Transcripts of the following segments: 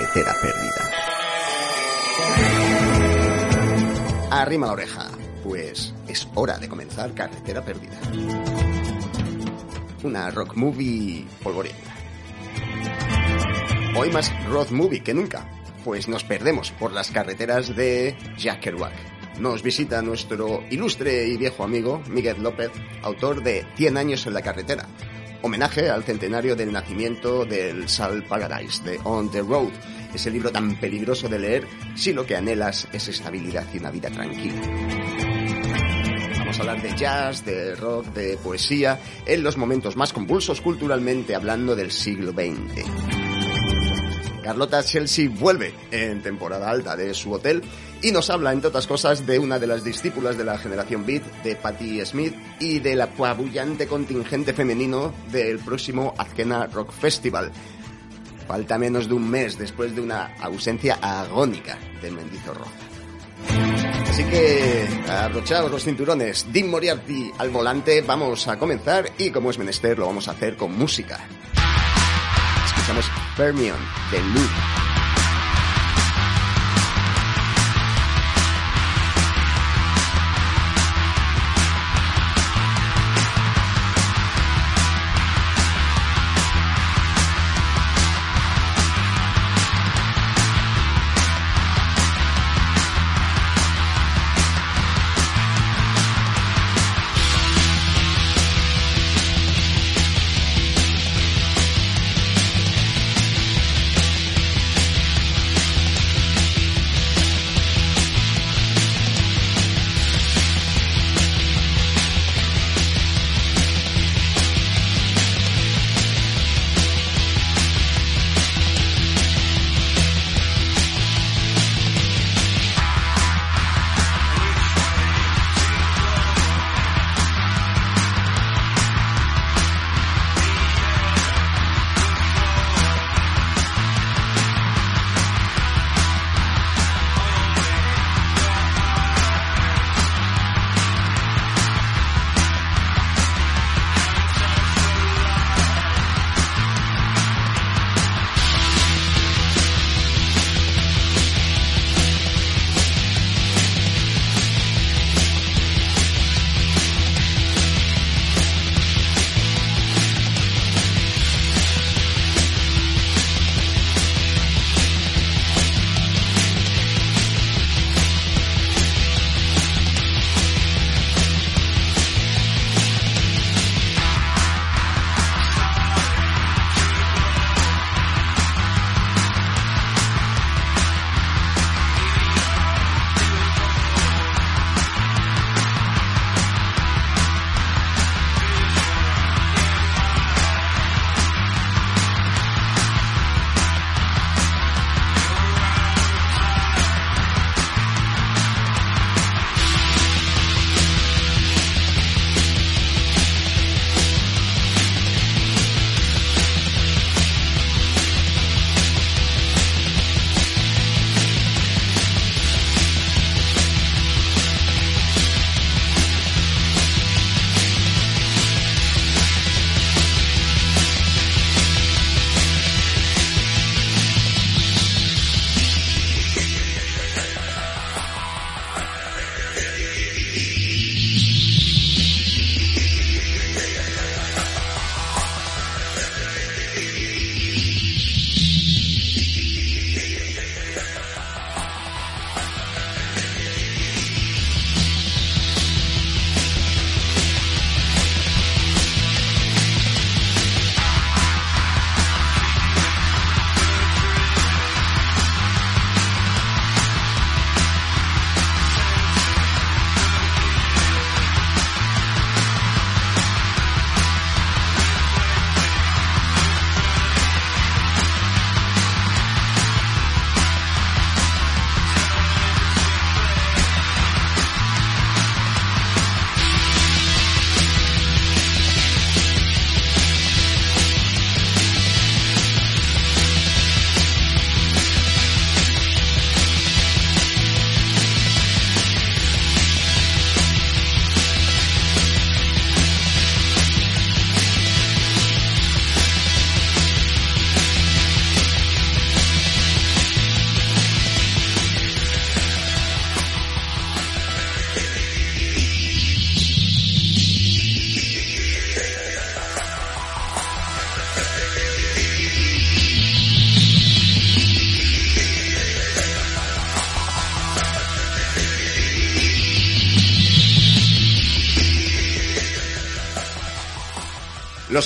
Carretera perdida. Arrima la oreja, pues es hora de comenzar Carretera perdida. Una rock movie polvorienta. Hoy más rock movie que nunca, pues nos perdemos por las carreteras de Jack Kerouac. Nos visita nuestro ilustre y viejo amigo Miguel López, autor de 100 años en la carretera, homenaje al centenario del nacimiento del Sal Paradise de On the Road, ese libro tan peligroso de leer si lo que anhelas es estabilidad y una vida tranquila. Vamos a hablar de jazz, de rock, de poesía, en los momentos más convulsos culturalmente hablando del siglo XX. Carlota Chelsea vuelve en temporada alta de su hotel y nos habla, entre otras cosas, de una de las discípulas de la generación Beat, de Patti Smith, y del apabullante contingente femenino del próximo Azkena Rock Festival. Falta menos de un mes después de una ausencia agónica de Mendizorroza. Así que abrochaos los cinturones, Dean Moriarty al volante, vamos a comenzar y como es menester lo vamos a hacer con música. Escuchamos Fermion de Loop.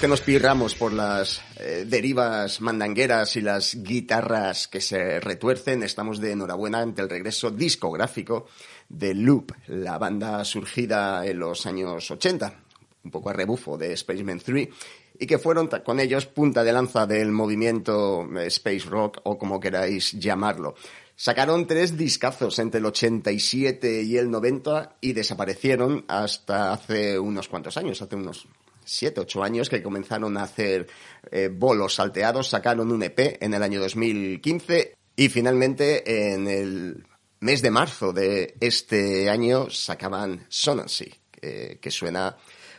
Que nos pirramos por las eh, derivas mandangueras y las guitarras que se retuercen, estamos de enhorabuena ante el regreso discográfico de Loop, la banda surgida en los años 80, un poco a rebufo de Spaceman 3, y que fueron con ellos punta de lanza del movimiento eh, Space Rock o como queráis llamarlo. Sacaron tres discazos entre el 87 y el 90 y desaparecieron hasta hace unos cuantos años, hace unos siete, ocho años que comenzaron a hacer eh, bolos salteados, sacaron un EP en el año 2015 y finalmente en el mes de marzo de este año sacaban Sonancy, que suena,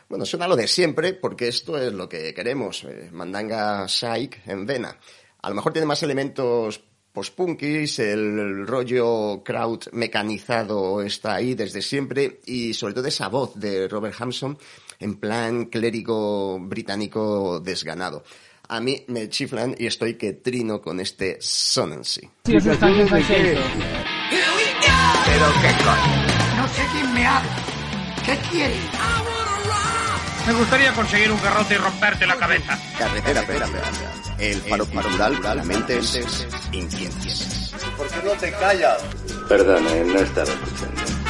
bueno, suena lo de siempre porque esto es lo que queremos, eh, mandanga psych en vena. A lo mejor tiene más elementos post-punkis, el rollo crowd mecanizado está ahí desde siempre y sobre todo esa voz de Robert Hampson en plan clérigo británico desganado. A mí me chiflan y estoy que trino con este Sonancy. Pero qué coño. No sé quién me habla. ¿Qué quiere? Me gustaría conseguir un garrote y romperte la cabeza. Carretera, espera, espera, El faro cultural realmente es inquietas. ¿Por qué no te callas? Perdone, no estaba escuchando.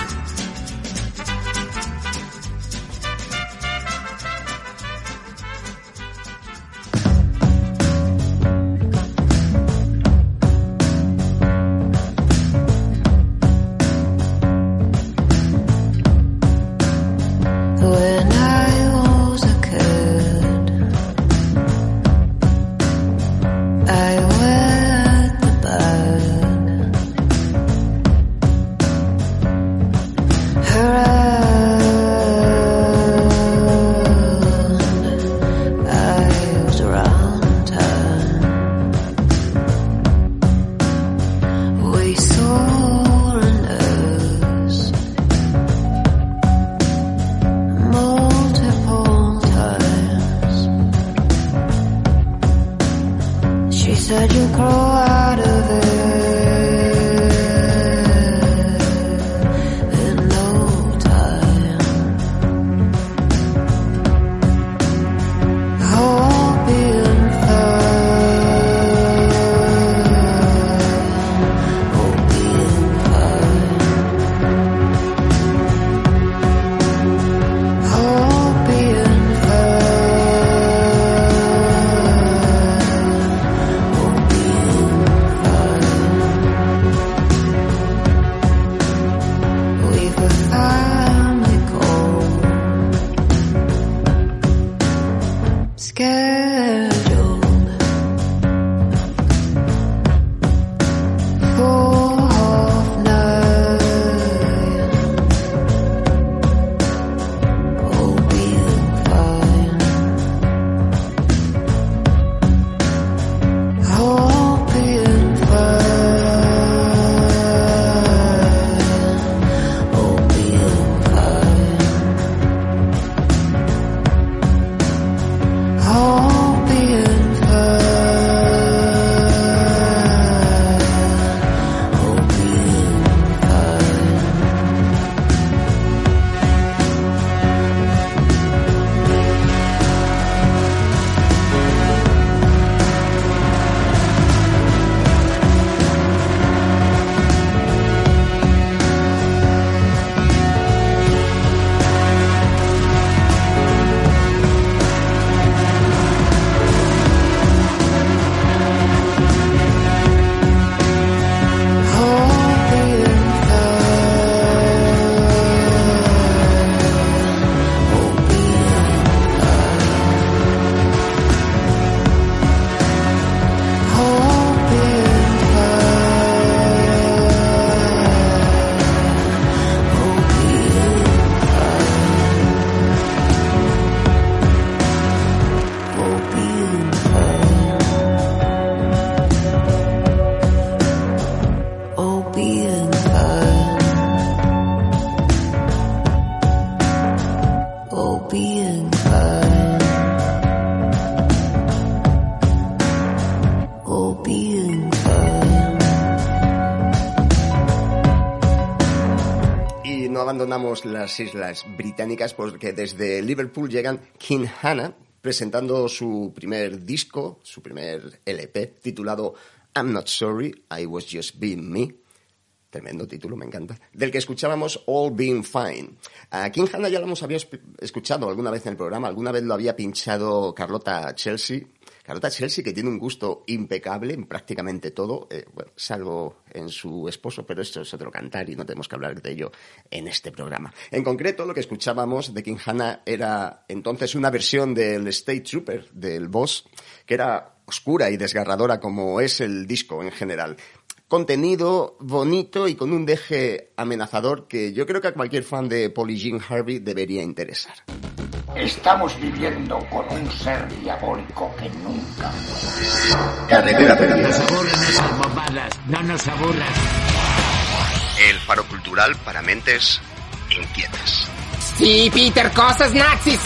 Las islas británicas porque desde Liverpool llegan King Hannah, presentando su primer disco, su primer LP, titulado I'm Not Sorry, I Was Just Being Me. Tremendo título, me encanta. Del que escuchábamos All Being Fine. A King Hannah ya lo hemos escuchado alguna vez en el programa, alguna vez lo había pinchado Carlota Chelsea Carlota Chelsea, que tiene un gusto impecable en prácticamente todo, eh, bueno, salvo en su esposo, pero esto es otro cantar y no tenemos que hablar de ello en este programa. En concreto, lo que escuchábamos de King Hannah era entonces una versión del State Trooper, del Boss, que era oscura y desgarradora como es el disco en general contenido bonito y con un deje amenazador que yo creo que a cualquier fan de Polly Jean Harvey debería interesar. Estamos viviendo con un ser diabólico que nunca Carretera nos aburren esas bobadas, no nos aburras. El faro cultural para mentes inquietas. Sí, Peter, cosas nazis.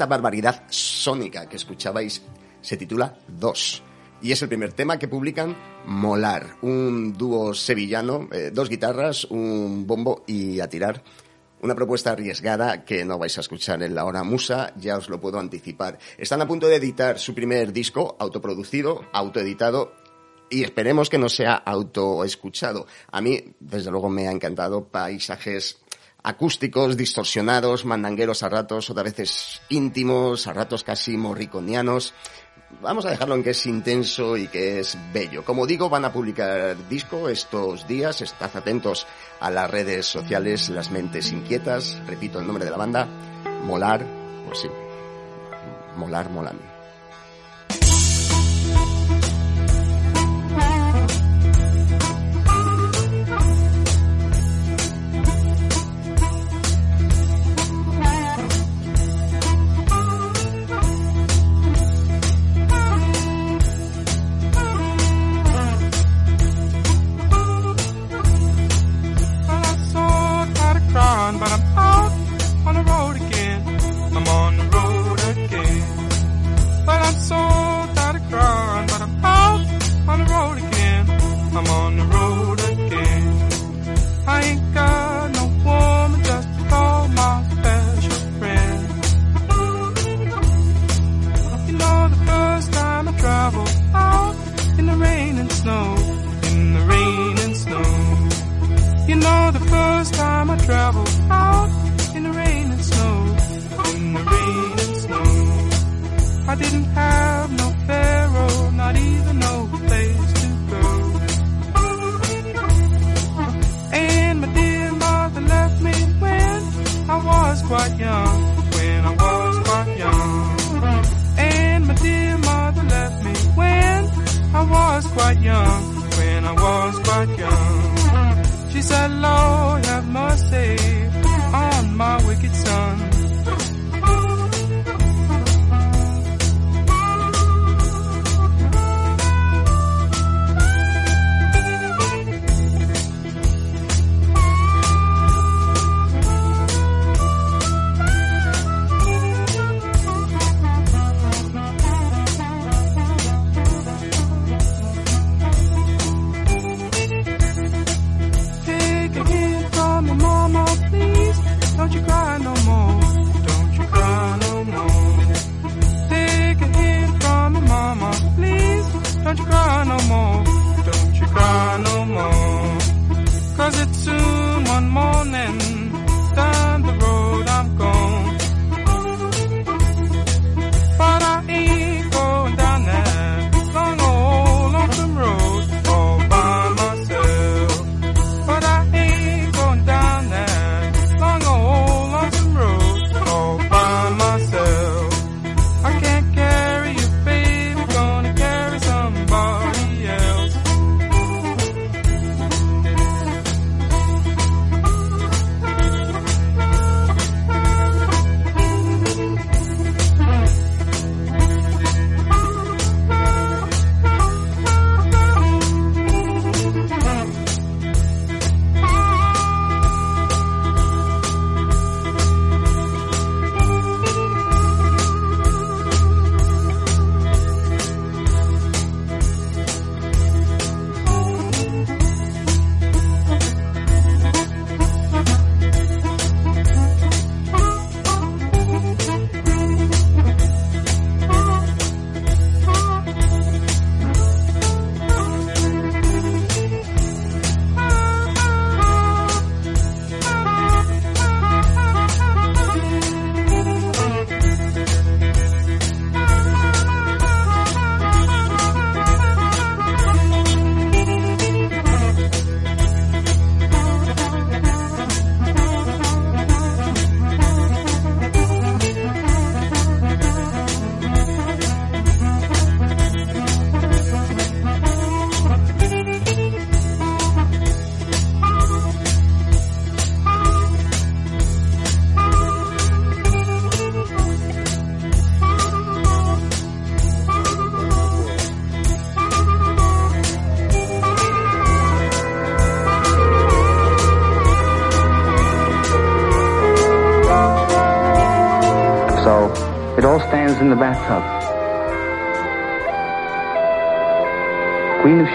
Esta barbaridad sónica que escuchabais se titula Dos. Y es el primer tema que publican Molar, un dúo sevillano, eh, dos guitarras, un bombo y a tirar. Una propuesta arriesgada que no vais a escuchar en la hora musa, ya os lo puedo anticipar. Están a punto de editar su primer disco, autoproducido, autoeditado, y esperemos que no sea autoescuchado. A mí, desde luego, me ha encantado paisajes acústicos, distorsionados, mandangueros a ratos, otras veces íntimos, a ratos casi morriconianos. Vamos a dejarlo en que es intenso y que es bello. Como digo, van a publicar disco estos días. Estad atentos a las redes sociales, las mentes inquietas. Repito el nombre de la banda. Molar, pues sí. Molar, molan.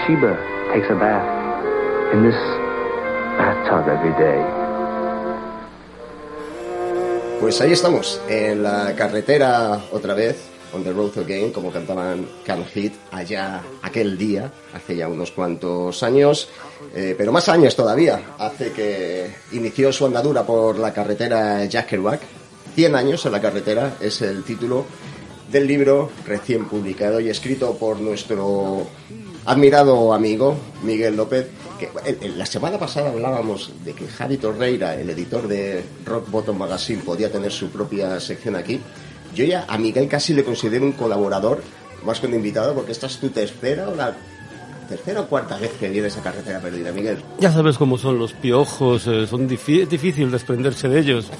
Takes a bath in this bathtub every day. Pues ahí estamos, en la carretera otra vez, on the road again, como cantaban Can Hit allá aquel día, hace ya unos cuantos años, eh, pero más años todavía, hace que inició su andadura por la carretera Jack Kerouac. 100 años en la carretera es el título del libro recién publicado y escrito por nuestro admirado amigo Miguel López. Que, la semana pasada hablábamos de que Javi Torreira, el editor de Rock Bottom Magazine, podía tener su propia sección aquí. Yo ya a Miguel casi le considero un colaborador, más que un invitado, porque esta es tu tercera o la tercera o cuarta vez que vienes a Carretera Perdida, Miguel. Ya sabes cómo son los piojos, eh, es difícil desprenderse de ellos.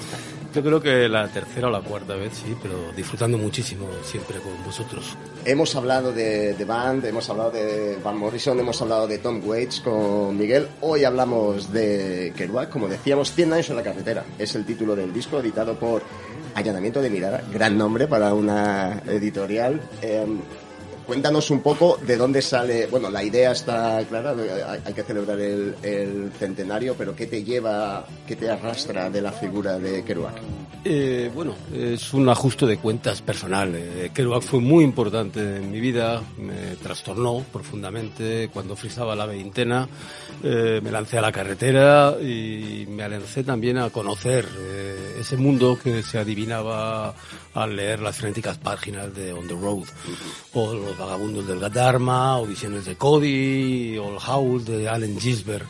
Yo creo que la tercera o la cuarta vez, sí, pero disfrutando muchísimo siempre con vosotros. Hemos hablado de, de Band, hemos hablado de Van Morrison, hemos hablado de Tom Waits con Miguel. Hoy hablamos de Kerouac, como decíamos, 100 años en la carretera. Es el título del disco editado por Allanamiento de Mirada, gran nombre para una editorial. Eh, cuéntanos un poco de dónde sale, bueno, la idea está clara, hay, que celebrar el, el centenario, pero ¿qué te lleva, qué te arrastra de la figura de Kerouac? Eh, bueno, es un ajuste de cuentas personal. Eh, Kerouac fue muy importante en mi vida, me trastornó profundamente cuando frisaba la veintena, eh, me lancé a la carretera y me lancé también a conocer eh, ese mundo que se adivinaba al leer las frenéticas páginas de On the Road, o Los vagabundos del Dharma, o Visiones de Cody, o El Howl de Allen Gisbert.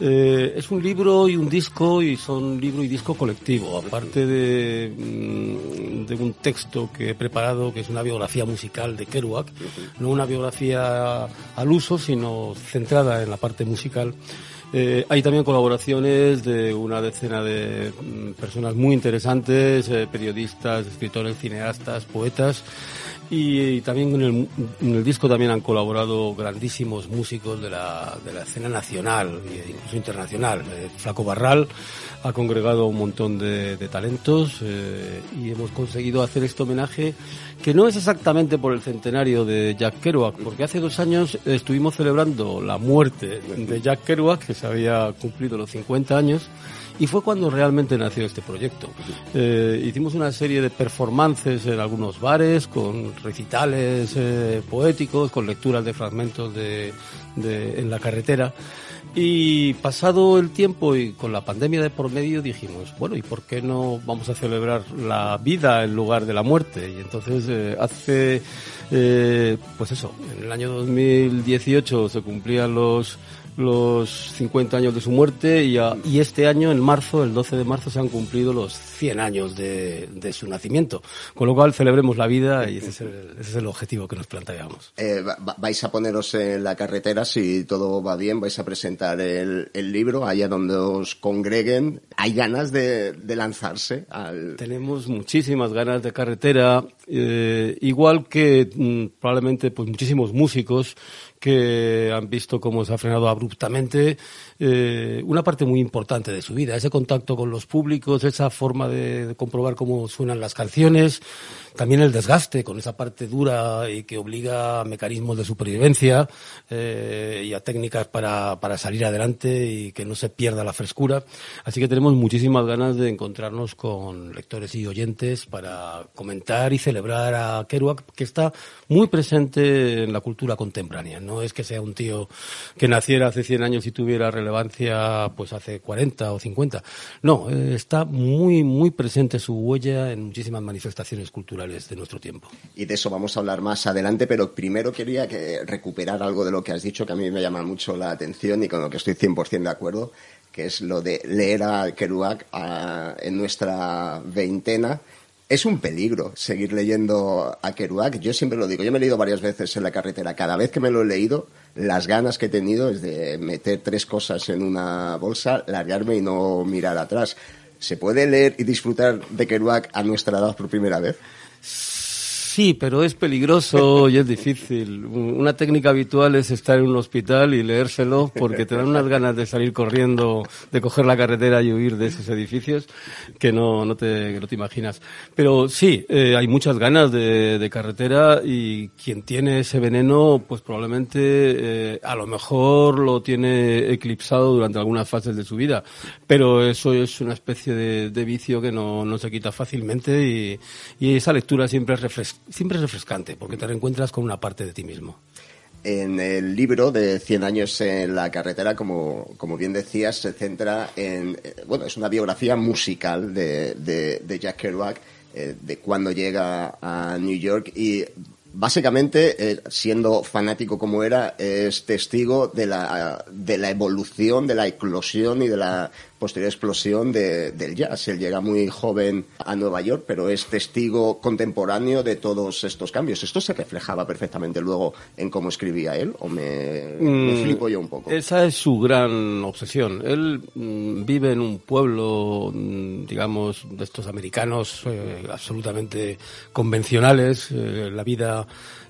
Eh, es un libro y un disco y son libro y disco colectivo, aparte de, mm, de un texto que he preparado que es una biografía musical de Kerouac, no una biografía al uso, sino centrada en la parte musical. Eh, hay también colaboraciones de una decena de mm, personas muy interesantes, eh, periodistas, escritores, cineastas, poetas. Y, también en el, en el, disco también han colaborado grandísimos músicos de la, de la escena nacional e incluso internacional. Eh, Flaco Barral ha congregado un montón de, talentos eh, y hemos conseguido hacer este homenaje que no es exactamente por el centenario de Jack Kerouac, porque hace dos años estuvimos celebrando la muerte de Jack Kerouac, que se había cumplido los 50 años, y fue cuando realmente nació este proyecto. Eh, hicimos una serie de performances en algunos bares, con recitales eh, poéticos, con lecturas de fragmentos de, de, en la carretera. Y pasado el tiempo y con la pandemia de por medio dijimos, bueno, ¿y por qué no vamos a celebrar la vida en lugar de la muerte? Y entonces eh, hace, pues eso, en el año 2018 se cumplían los los 50 años de su muerte y, a, y, este año, en marzo, el 12 de marzo, se han cumplido los 100 años de, de su nacimiento. Con lo cual celebremos la vida y ese es el, ese es el objetivo que nos planteábamos. Eh, vais a poneros en la carretera, si todo va bien, vais a presentar el, el libro allá donde os congreguen. ¿Hay ganas de, de lanzarse al...? Tenemos muchísimas ganas de carretera, eh, igual que mm, probablemente pues muchísimos músicos que han visto cómo se ha frenado abruptamente eh, una parte muy importante de su vida, ese contacto con los públicos, esa forma de, de, comprobar cómo suenan las canciones, también el desgaste con esa parte dura y que obliga a mecanismos de supervivencia eh, y a técnicas para, para salir adelante y que no se pierda la frescura. Así que tenemos muchísimas ganas de encontrarnos con lectores y oyentes para comentar y celebrar a Kerouac, que está muy presente en la cultura contemporánea. No es que sea un tío que naciera hace 100 años y tuviera relevancia pues hace 40 o 50. No, eh, está muy, muy presente su huella en muchísimas manifestaciones culturales de nuestro tiempo. Y de eso vamos a hablar más adelante, pero primero quería que recuperar algo de lo que has dicho que a mí me llama mucho la atención y con lo que estoy 100% de acuerdo, que es lo de leer a Kerouac a, en nuestra veintena. Es un peligro seguir leyendo a Kerouac. Yo siempre lo digo, yo me he leído varias veces en la carretera. Cada vez que me lo he leído, las ganas que he tenido es de meter tres cosas en una bolsa, largarme y no mirar atrás. ¿Se puede leer y disfrutar de Kerouac a nuestra edad por primera vez? Sí, pero es peligroso y es difícil. Una técnica habitual es estar en un hospital y leérselo porque te dan unas ganas de salir corriendo, de coger la carretera y huir de esos edificios que no, no, te, que no te imaginas. Pero sí, eh, hay muchas ganas de, de, carretera y quien tiene ese veneno, pues probablemente eh, a lo mejor lo tiene eclipsado durante algunas fases de su vida. Pero eso es una especie de, de vicio que no, no se quita fácilmente y, y esa lectura siempre es refrescante siempre es refrescante porque te reencuentras con una parte de ti mismo. En el libro de 100 años en la carretera, como, como bien decías, se centra en, bueno, es una biografía musical de, de, de Jack Kerouac, eh, de cuando llega a New York y básicamente, eh, siendo fanático como era, es testigo de la, de la evolución, de la eclosión y de la posterior explosión de, del jazz. Él llega muy joven a Nueva York, pero es testigo contemporáneo de todos estos cambios. ¿Esto se reflejaba perfectamente luego en cómo escribía él? ¿O me, me Mm, flipo yo un poco? Esa es su gran obsesión. Él mm, vive en un pueblo, mm, digamos, de estos americanos eh, absolutamente convencionales. Eh, la vida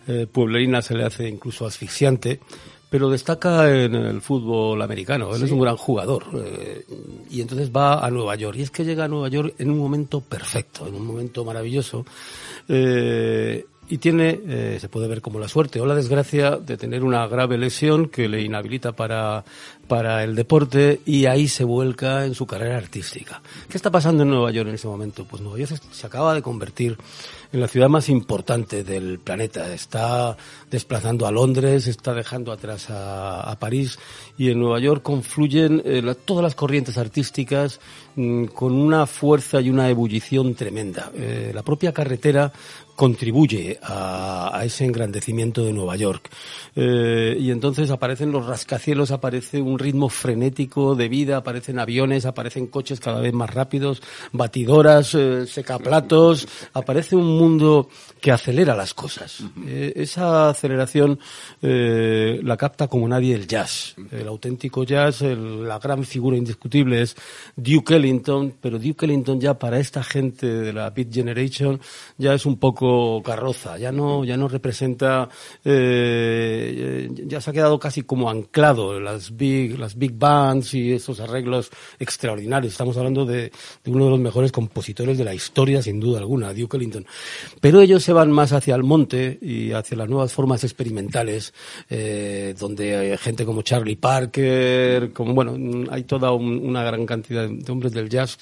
eh, pueblerina se le hace incluso asfixiante pero destaca en el fútbol americano. Él sí. es un gran jugador. Eh, y entonces va a Nueva York. Y es que llega a Nueva York en un momento perfecto, en un momento maravilloso. Eh, y tiene, eh, se puede ver como la suerte o la desgracia de tener una grave lesión que le inhabilita para, para el deporte y ahí se vuelca en su carrera artística. ¿Qué está pasando en Nueva York en ese momento? Pues Nueva York se, se acaba de convertir en la ciudad más importante del planeta. Está desplazando a Londres, está dejando atrás a, a París y en Nueva York confluyen eh, todas las corrientes artísticas mm, con una fuerza y una ebullición tremenda. Eh, la propia carretera contribuye a, a ese engrandecimiento de Nueva York. Eh, y entonces aparecen los rascacielos, aparece un ritmo frenético de vida, aparecen aviones, aparecen coches cada vez más rápidos, batidoras, eh, secaplatos, aparece un mundo que acelera las cosas. Eh, esa aceleración eh, la capta como nadie el jazz. El auténtico jazz, el- la gran figura indiscutible es Duke Ellington, pero Duke Ellington ya para esta gente de la Beat Generation ya es un poco carroza, ya no, ya no representa, eh, ya se ha quedado casi como anclado las big, las big bands y esos arreglos extraordinarios. Estamos hablando de, uno de los mejores compositores de la historia, sin duda alguna, Duke Ellington. Pero ellos se van más hacia el monte y hacia las nuevas formas experimentales, eh, donde hay gente como Charlie Parker, como bueno, hay toda un- una gran cantidad de hombres del jazz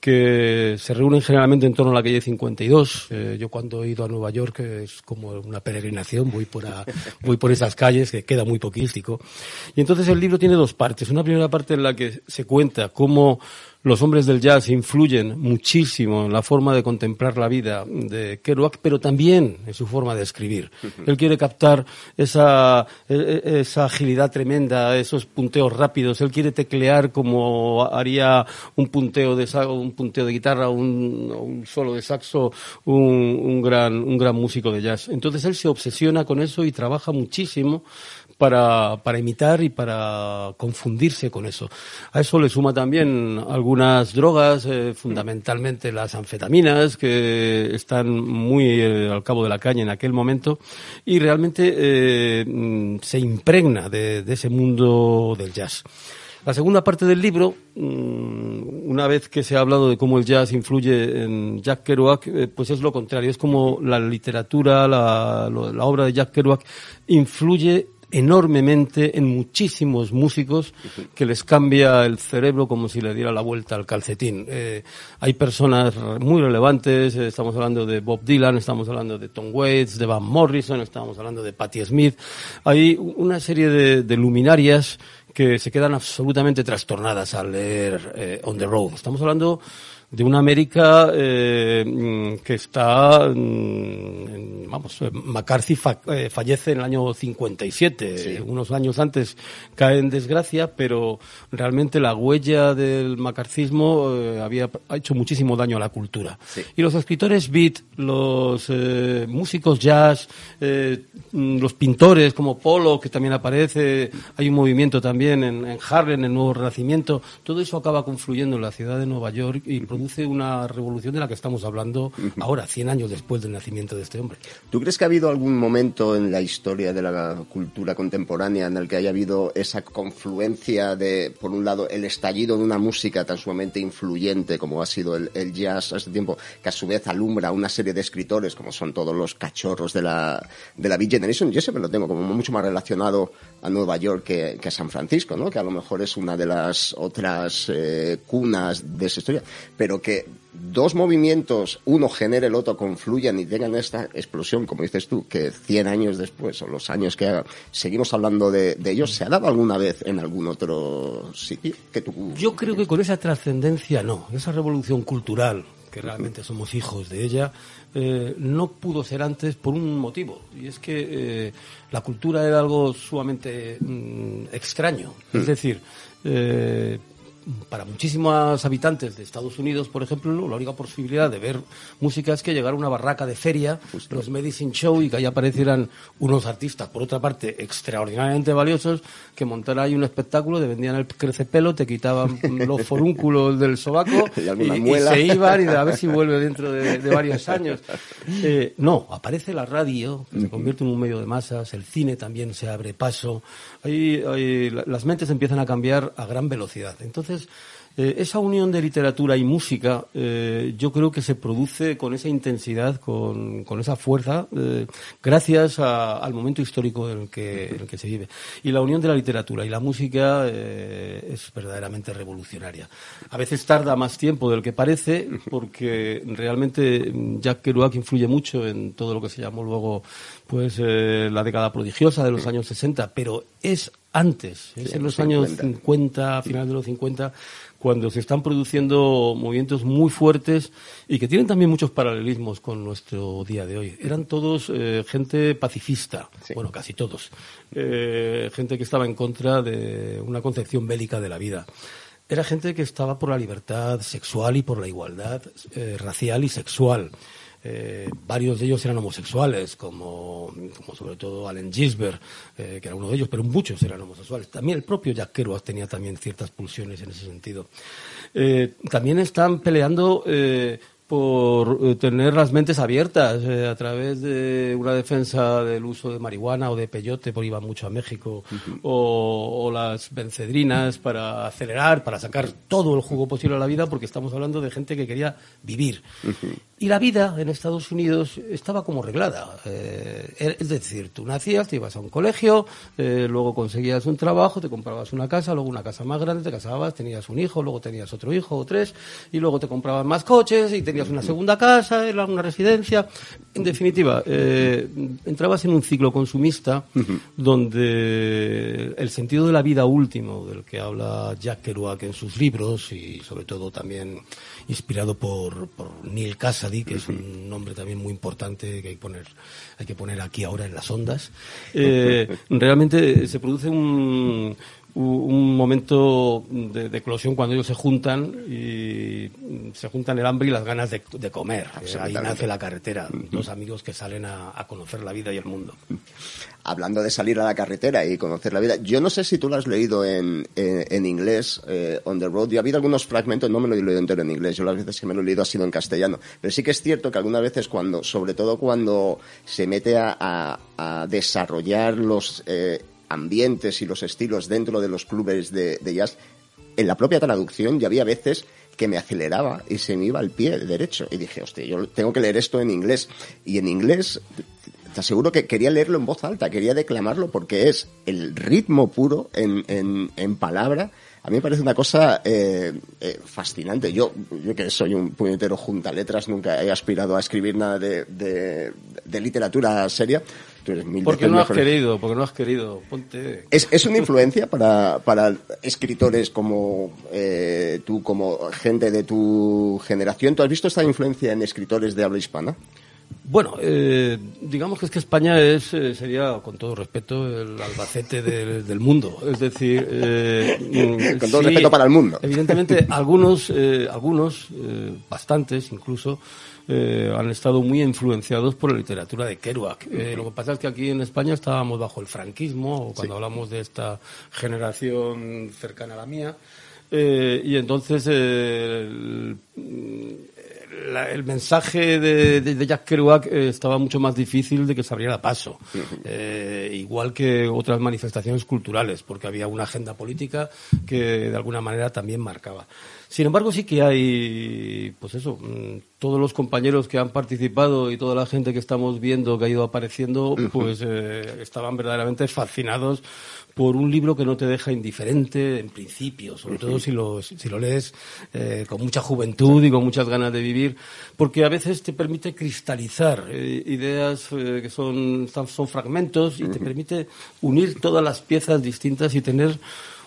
que se reúnen generalmente en torno a la calle 52. Eh, yo cuando he ido a Nueva York es como una peregrinación, voy por, a- voy por esas calles, que queda muy poquístico. Y entonces el libro tiene dos partes. Una primera parte en la que se cuenta cómo los hombres del jazz influyen muchísimo en la forma de contemplar la vida de Kerouac, pero también en su forma de escribir. Él quiere captar esa, e- e- esa agilidad tremenda, esos punteos rápidos. Él quiere teclear como haría un punteo de un punteo de guitarra, un, un solo de saxo, un, un gran un gran músico de jazz. Entonces él se obsesiona con eso y trabaja muchísimo para, para imitar y para confundirse con eso. A eso le suma también algunas drogas, eh, fundamentalmente las anfetaminas, que están muy eh, al cabo de la caña en aquel momento, y realmente eh, mm, se impregna de, de ese mundo del jazz. La segunda parte del libro, mm, una vez que se ha hablado de cómo el jazz influye en Jack Kerouac, pues es lo contrario. Es como la literatura, la, la obra de Jack Kerouac influye enormemente en muchísimos músicos que les cambia el cerebro como si le diera la vuelta al calcetín. Eh, hay personas muy relevantes, eh, estamos hablando de Bob Dylan, estamos hablando de Tom Waits, de Van Morrison, estamos hablando de Patti Smith. Hay una serie de, de luminarias que se quedan absolutamente trastornadas al leer eh, On the Road. Estamos hablando de una América eh, mm, que está, mm, en- vamos, eh, McCarthy fa- eh, fallece en el año 57, unos años antes cae en desgracia, pero realmente la huella del macarcismo eh, había ha hecho muchísimo daño a la cultura. Y los escritores beat, los músicos jazz, mm, los pintores como Polo, que también aparece, hay un movimiento también en, en Harlem, el nuevo renacimiento, todo eso acaba confluyendo en la ciudad de Nueva York y produce una revolución de la que estamos hablando ahora, 100 años después del nacimiento de este hombre. ¿Tú crees que ha habido algún momento en la historia de la cultura contemporánea en el que haya habido esa confluencia de, por un lado, el estallido de una música tan sumamente influyente como ha sido el, el jazz a este tiempo, que a su vez alumbra a una serie de escritores como son todos los cachorros de la, de la Beat Generation? Yo siempre lo tengo como mucho más relacionado a Nueva York que, que a San Francisco, ¿no? Que a lo mejor es una de las otras eh, cunas de esa historia, pero que dos movimientos, uno genere el otro, confluyan y tengan esta explosión, como dices tú, que 100 años después, o los años que haga, seguimos hablando de, de ellos, ¿se ha dado alguna vez en algún otro sitio? Que tú... Yo creo que con esa trascendencia no, esa revolución cultural, que realmente somos hijos de ella, eh, no pudo ser antes por un motivo, y es que eh, la cultura era algo sumamente mm, extraño. Es decir, eh, para muchísimos habitantes de Estados Unidos, por ejemplo, la única posibilidad de ver música es que llegara una barraca de feria, los Medicine Show, y que ahí aparecieran unos artistas, por otra parte, extraordinariamente valiosos, que montaran ahí un espectáculo, te vendían el crecepelo, te quitaban los forúnculos del sobaco Y se iban y a ver si vuelve dentro de, de varios años. Eh, no, aparece la radio, que se convierte en un medio de masas, el cine también se abre paso, ahí, ahí la- las mentes empiezan a cambiar a gran velocidad. Entonces, Eh, esa unión de literatura y música eh, yo creo que se produce con esa intensidad, con, con esa fuerza, eh, gracias al momento histórico en el, que, en el que se vive. Y la unión de la literatura y la música es verdaderamente revolucionaria. A veces tarda más tiempo del que parece, porque realmente mm, Jack Kerouac influye mucho en todo lo que se llamó luego pues la década prodigiosa de los años 60, pero es antes, es en los años 50. 50, a finales de los 50, cuando se están produciendo movimientos muy fuertes y que tienen también muchos paralelismos con nuestro día de hoy. Eran todos eh, gente pacifista, bueno, casi todos, Eh, gente que estaba en contra de una concepción bélica de la vida. Era gente que estaba por la libertad sexual y por la igualdad eh, racial y sexual. Eh, varios de ellos eran homosexuales, como, como sobre todo Allen Ginsberg, eh, que era uno de ellos, pero muchos eran homosexuales. También el propio Jack Kerouac tenía también ciertas pulsiones en ese sentido. Eh, también están peleando por tener las mentes abiertas eh, a través de una defensa del uso de marihuana o de peyote, por iban mucho a México, o, o las bencedrinas para acelerar, para sacar todo el jugo posible a la vida, porque estamos hablando de gente que quería vivir. Y la vida en Estados Unidos estaba como reglada. Eh, er- es decir, tú nacías, te ibas a un colegio, eh, luego conseguías un trabajo, te comprabas una casa, luego una casa más grande, te casabas, tenías un hijo, luego tenías otro hijo o tres, y luego te comprabas más coches y tenías una segunda casa, era una residencia. En definitiva, eh, entrabas en un ciclo consumista donde el sentido de la vida último del que habla Jack Kerouac en sus libros y sobre todo también inspirado por, por Neil Cassady, que es un nombre también muy importante que hay que poner, hay que poner aquí ahora en las ondas, eh, realmente se produce un, un momento de, de eclosión cuando ellos se juntan y se juntan el hambre y las ganas de, de comer. Ahí nace la carretera, dos amigos que salen a, a conocer la vida y el mundo. Hablando de salir a la carretera y conocer la vida, yo no sé si tú lo has leído en, en, en inglés, eh, On the Road. Yo ha habido algunos fragmentos, no me lo he leído entero en inglés, yo las veces que me lo he leído ha sido en castellano. Pero sí que es cierto que algunas veces cuando, sobre todo cuando se mete a, a- a desarrollar los eh, ambientes y los estilos dentro de los clubes de, jazz, en la propia traducción ya había veces que me aceleraba y se me iba al pie derecho. Y dije, hostia, yo tengo que leer esto en inglés. Y en inglés, te aseguro que quería leerlo en voz alta, quería declamarlo porque es el ritmo puro en, en, en palabra. A mí me parece una cosa eh, eh, fascinante. Yo, yo que soy un puñetero junta letras, nunca he aspirado a escribir nada de, de, de literatura seria. Tú eres mil Porque no has mejor. querido, porque no has querido. Ponte. ¿Es, es una influencia para, para escritores como eh, tú, como gente de tu generación? ¿Tú has visto esta influencia en escritores de habla hispana? Bueno, eh, digamos que es que España es, eh, sería, con todo respeto, el Albacete del, del mundo. Es decir, eh, Con todo respeto para el mundo. Evidentemente, algunos, eh, algunos, bastantes incluso, han estado muy influenciados por la literatura de Kerouac. Lo que pasa es que aquí en España estábamos bajo el franquismo, o cuando hablamos de esta generación cercana a la mía, eh, y entonces eh, el, la- el mensaje de, de- de Jack Kerouac eh, estaba mucho más difícil de que se abriera paso. Eh, igual que otras manifestaciones culturales, porque había una agenda política que de alguna manera también marcaba. Sin embargo, sí que hay, pues eso, mm, todos los compañeros que han participado y toda la gente que estamos viendo que ha ido apareciendo, pues eh, estaban verdaderamente fascinados por un libro que no te deja indiferente en principio, sobre todo si lo, si lo lees eh, con mucha juventud y con muchas ganas de vivir, porque a veces te permite cristalizar eh, ideas eh, que son, son son fragmentos y te permite unir todas las piezas distintas y tener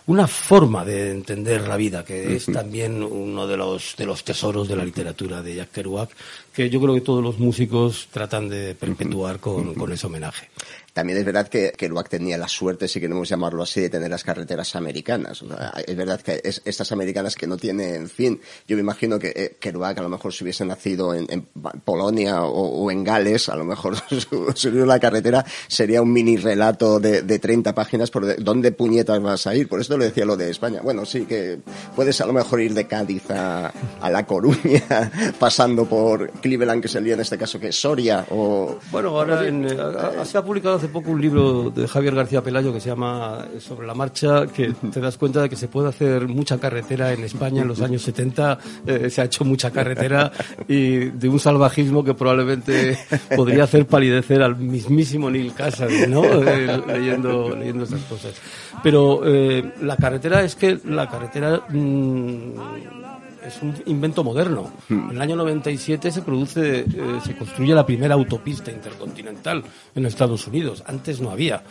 una forma de entender la vida, que es también uno de los, de los tesoros de la literatura de Jack Kerouac, que yo creo que todos los músicos tratan de perpetuar con, con ese homenaje. También es verdad que Kerouac tenía la suerte, si queremos llamarlo así, de tener las carreteras americanas. O sea, es verdad que es, estas americanas que no tienen fin. Yo me imagino que eh, Kerouac a lo mejor si hubiese nacido en, en Polonia o, o en Gales, a lo mejor su- subir la carretera sería un mini relato de, de 30 páginas por de- dónde puñetas vas a ir. Por eso lo decía lo de España. Bueno, sí que puedes a lo mejor ir de Cádiz a, a La Coruña, pasando por Cleveland, que sería en este caso que es Soria o... Bueno, ahora en, eh, ha- se ha publicado hace poco un libro de Javier García Pelayo que se llama Sobre la marcha, que te das cuenta de que se puede hacer mucha carretera en España en los años 70, eh, se ha hecho mucha carretera y de un salvajismo que probablemente podría hacer palidecer al mismísimo Neil Cassaday, ¿no? Eh, leyendo, leyendo esas cosas. Pero eh, la carretera es que la carretera mm, es un invento moderno. En el año 97 se produce, eh, se construye la primera autopista intercontinental en Estados Unidos. Antes no había.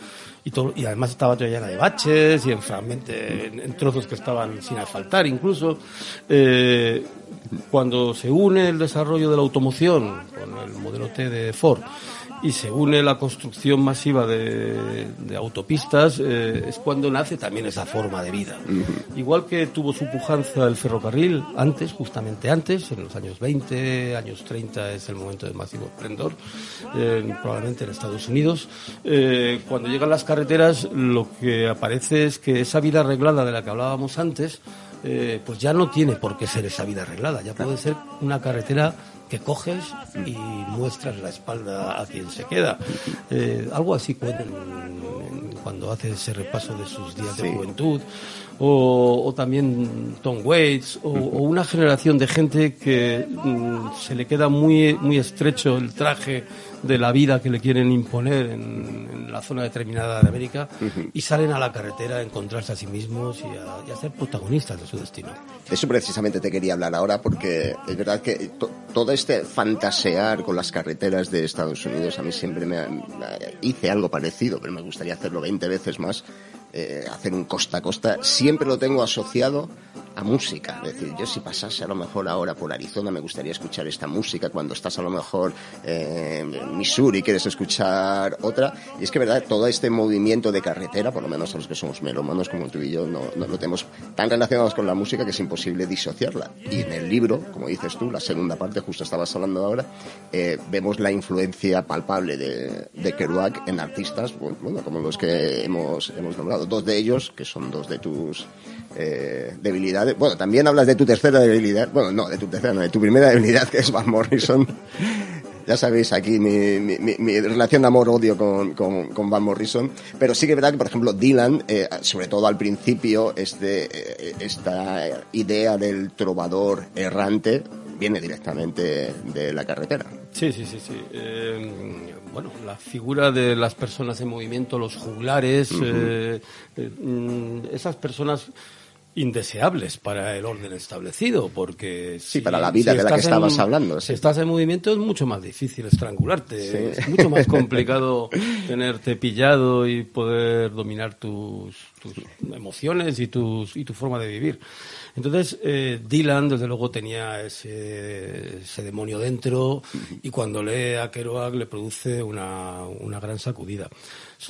Y, todo, y además estaba toda llena de baches y en, en trozos que estaban sin asfaltar incluso. Eh, cuando se une el desarrollo de la automoción con el modelo T de Ford y se une la construcción masiva de, de autopistas, eh, es cuando nace también esa forma de vida. Igual que tuvo su pujanza el ferrocarril antes, justamente antes, en los años 20, años 30 es el momento de máximo esplendor, eh, probablemente en Estados Unidos. Eh, cuando llegan las carreteras, lo que aparece es que esa vida arreglada de la que hablábamos antes, pues ya no tiene por qué ser esa vida arreglada, ya puede ser una carretera que coges y muestras la espalda a quien se queda. Eh, algo así cuando hace ese repaso de sus días de juventud. O, o también Tom Waits, o, o una generación de gente que mm, se le queda muy, muy estrecho el traje de la vida que le quieren imponer en, en la zona determinada de América y salen a la carretera a encontrarse a sí mismos y a, y a ser protagonistas de su destino. De eso precisamente te quería hablar ahora porque es verdad que to- todo este fantasear con las carreteras de Estados Unidos a mí siempre me, me- hice algo parecido, pero me gustaría hacerlo 20 veces más, eh, hacer un costa a costa. Siempre lo tengo asociado a música. Es decir, yo si pasase a lo mejor ahora por Arizona me gustaría escuchar esta música, cuando estás a lo mejor eh, en Missouri quieres escuchar otra. Y es que, verdad, todo este movimiento de carretera, por lo menos a los que somos melómanos como tú y yo, no, no lo tenemos tan relacionados con la música que es imposible disociarla. Y en el libro, como dices tú, la segunda parte, justo estabas hablando ahora, eh, vemos la influencia palpable de, de Kerouac en artistas, bueno, como los que hemos, hemos nombrado. Dos de ellos, que son dos de tus eh, debilidades. Bueno, también hablas de tu tercera debilidad. Bueno, no, de tu tercera, no, de tu primera debilidad, que es Van Morrison. Ya sabéis aquí mi, mi, mi- mi relación de amor-odio con, con, con Van Morrison. Pero sí que es verdad que, por ejemplo, Dylan, eh, sobre todo al principio, este, eh, esta idea del trovador errante viene directamente de la carretera. Sí, sí, sí, sí. Eh, bueno, la figura de las personas en movimiento, los juglares, eh, eh, mm, esas personas indeseables para el orden establecido, porque Sí, para la vida de la que estabas hablando, Si estás en movimiento es mucho más difícil estrangularte, Sí. es mucho más complicado tenerte pillado y poder dominar tus, tus emociones y tus y tu forma de vivir. Entonces, eh, Dylan, desde luego, tenía ese, ese demonio dentro y cuando lee a Kerouac le produce una, una gran sacudida.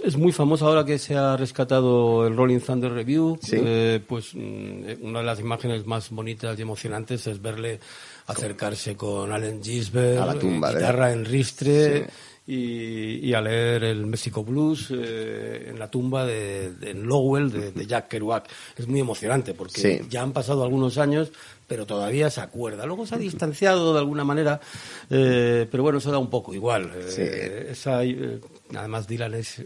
Es- muy famoso ahora que se ha rescatado el Rolling Thunder Review. Sí. eh, pues mm, una de las imágenes más bonitas y emocionantes es verle acercarse con Allen Gisbert, A la tumba guitarra en ristre. Sí. Y, y a leer el Mexico Blues eh, en la tumba de, de Lowell de, de Jack Kerouac. Es muy emocionante porque Sí. ya han pasado algunos años, pero todavía se acuerda. Luego se ha distanciado de alguna manera, eh, pero bueno, eso da un poco igual. Eh, esa, eh, además, Dylan es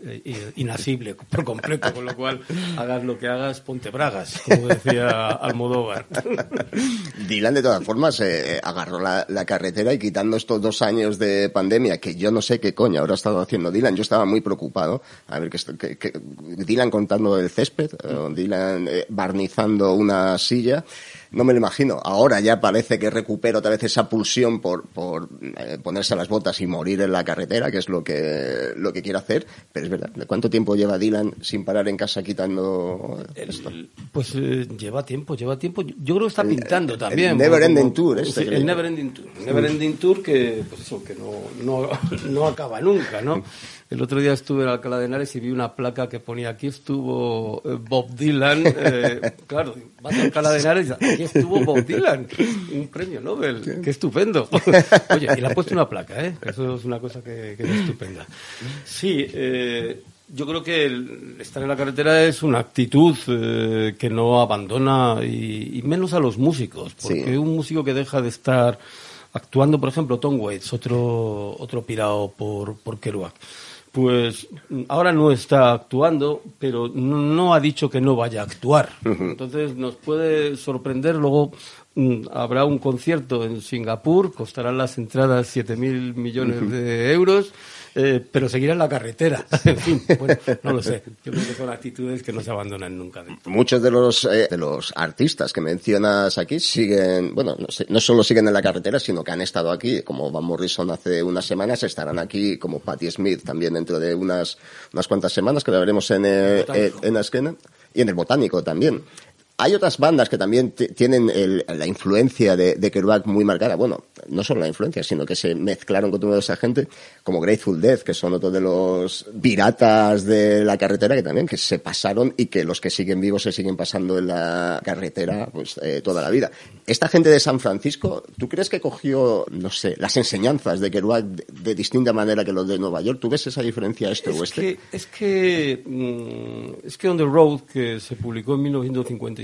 inasible por completo, con lo cual hagas lo que hagas, ponte bragas, como decía Almodóvar. Dylan, de todas formas, agarró la, la carretera y quitando estos dos años de pandemia, que yo no sé qué coño habrá estado haciendo Dylan, yo estaba muy preocupado. A ver, que, que- Dylan contando el césped, Dylan eh, barnizando una silla. No me lo imagino. Ahora ya parece que recupera otra vez esa pulsión por, por eh, ponerse las botas y morir en la carretera, que es lo que, lo que quiere hacer. Pero es verdad, ¿de cuánto tiempo lleva Dylan sin parar en casa quitando esto? Pues eh, lleva tiempo, lleva tiempo. Yo creo que está pintando el también. Never como- Ending Tour, este sí, el Never Ending Tour. El Never Ending Tour que, pues eso, que no, no, no acaba nunca, ¿no? El otro día estuve en Alcalá de Henares y vi una placa que ponía aquí estuvo eh, Bob Dylan. eh, claro, vas a Alcalá de Henares y aquí estuvo Bob Dylan. Un premio Nobel. Qué estupendo. Oye, y le ha puesto una placa, ¿eh? Eso es una cosa que, que es estupenda. Sí, eh, yo creo que el estar en la carretera es una actitud eh, que no abandona y, y menos a los músicos, porque Sí. un músico que deja de estar actuando, por ejemplo, Tom Waits, otro otro pirado por por Kerouac, pues ahora no está actuando, pero no, ha dicho que no vaya a actuar. Entonces nos puede sorprender. Luego mm, habrá un concierto en Singapur, costarán las entradas 7.000 millones de euros. Eh, pero seguirá en la carretera. en fin, bueno, no lo sé. Yo creo que son actitudes que no se abandonan nunca. Muchos de los, eh, de los artistas que mencionas aquí siguen, bueno, no, sé, no solo siguen en la carretera, sino que han estado aquí, como Van Morrison hace unas semanas, estarán aquí, como Patti Smith también dentro de unas, unas cuantas semanas, que la veremos en, eh, eh, en la esquena, y en el Botánico también. Hay otras bandas que también tienen el- la influencia de, de Kerouac muy marcada. Bueno, no solo la influencia, sino que se mezclaron con toda esa gente, como Grateful Dead, que son otros de los piratas de la carretera, que también que se pasaron y que los que siguen vivos se siguen pasando en la carretera pues eh, toda la vida. Esta gente de San Francisco, ¿tú crees que cogió, no sé, las enseñanzas de Kerouac de, de distinta manera que los de Nueva York? ¿Tú ves esa diferencia este-oeste? que, es que mm, es que On the Road que se publicó en